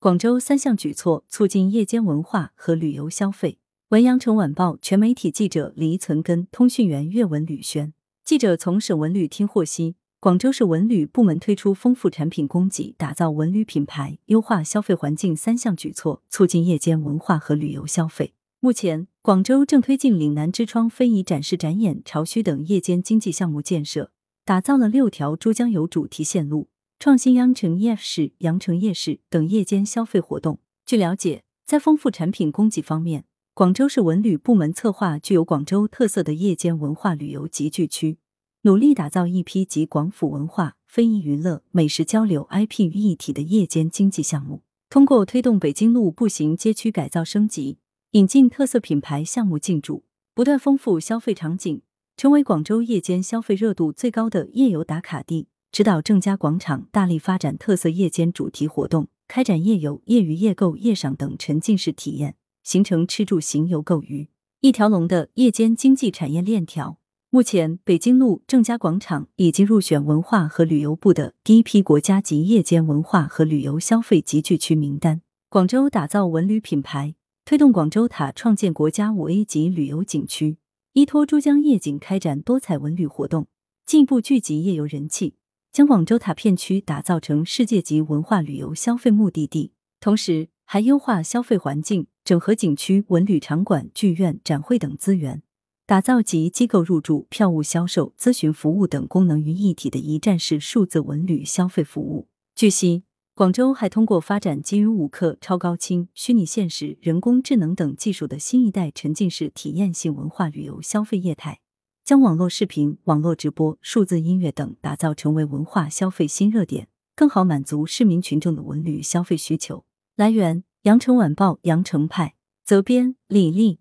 广州三项举措促进夜间文化和旅游消费。文阳城晚报全媒体记者黎存根，通讯员岳文吕轩。记者从省文旅厅获悉，广州市文旅部门推出丰富产品供给、打造文旅品牌、优化消费环境三项举措，促进夜间文化和旅游消费。目前，广州正推进岭南之窗非遗展示展演、潮墟等夜间经济项目建设，打造了六条珠江游主题线路，创新羊城夜市、羊城夜市等夜间消费活动。据了解，在丰富产品供给方面，广州市文旅部门策划具有广州特色的夜间文化旅游集聚区，努力打造一批集广府文化、非遗娱乐、美食交流、IP 于一体的夜间经济项目。通过推动北京路步行街区改造升级，引进特色品牌项目进驻，不断丰富消费场景，成为广州夜间消费热度最高的夜游打卡地。指导郑家广场大力发展特色夜间主题活动，开展夜游、夜娱、夜购、夜赏等沉浸式体验。形成吃住行游购娱一条龙的夜间经济产业链条。目前，北京路郑家广场已经入选文化和旅游部的第一批国家级夜间文化和旅游消费集聚区名单。广州打造文旅品牌，推动广州塔创建国家五 A 级旅游景区，依托珠江夜景开展多彩文旅活动，进一步聚集夜游人气，将广州塔片区打造成世界级文化旅游消费目的地。同时，还优化消费环境。整合景区、文旅场馆、剧院、展会等资源，打造集机构入驻、票务销售、咨询服务等功能于一体的一站式数字文旅消费服务。据悉，广州还通过发展基于五克、超高清、虚拟现实、人工智能等技术的新一代沉浸式体验性文化旅游消费业态，将网络视频、网络直播、数字音乐等打造成为文化消费新热点，更好满足市民群众的文旅消费需求。来源。羊城晚报羊城派责编李丽。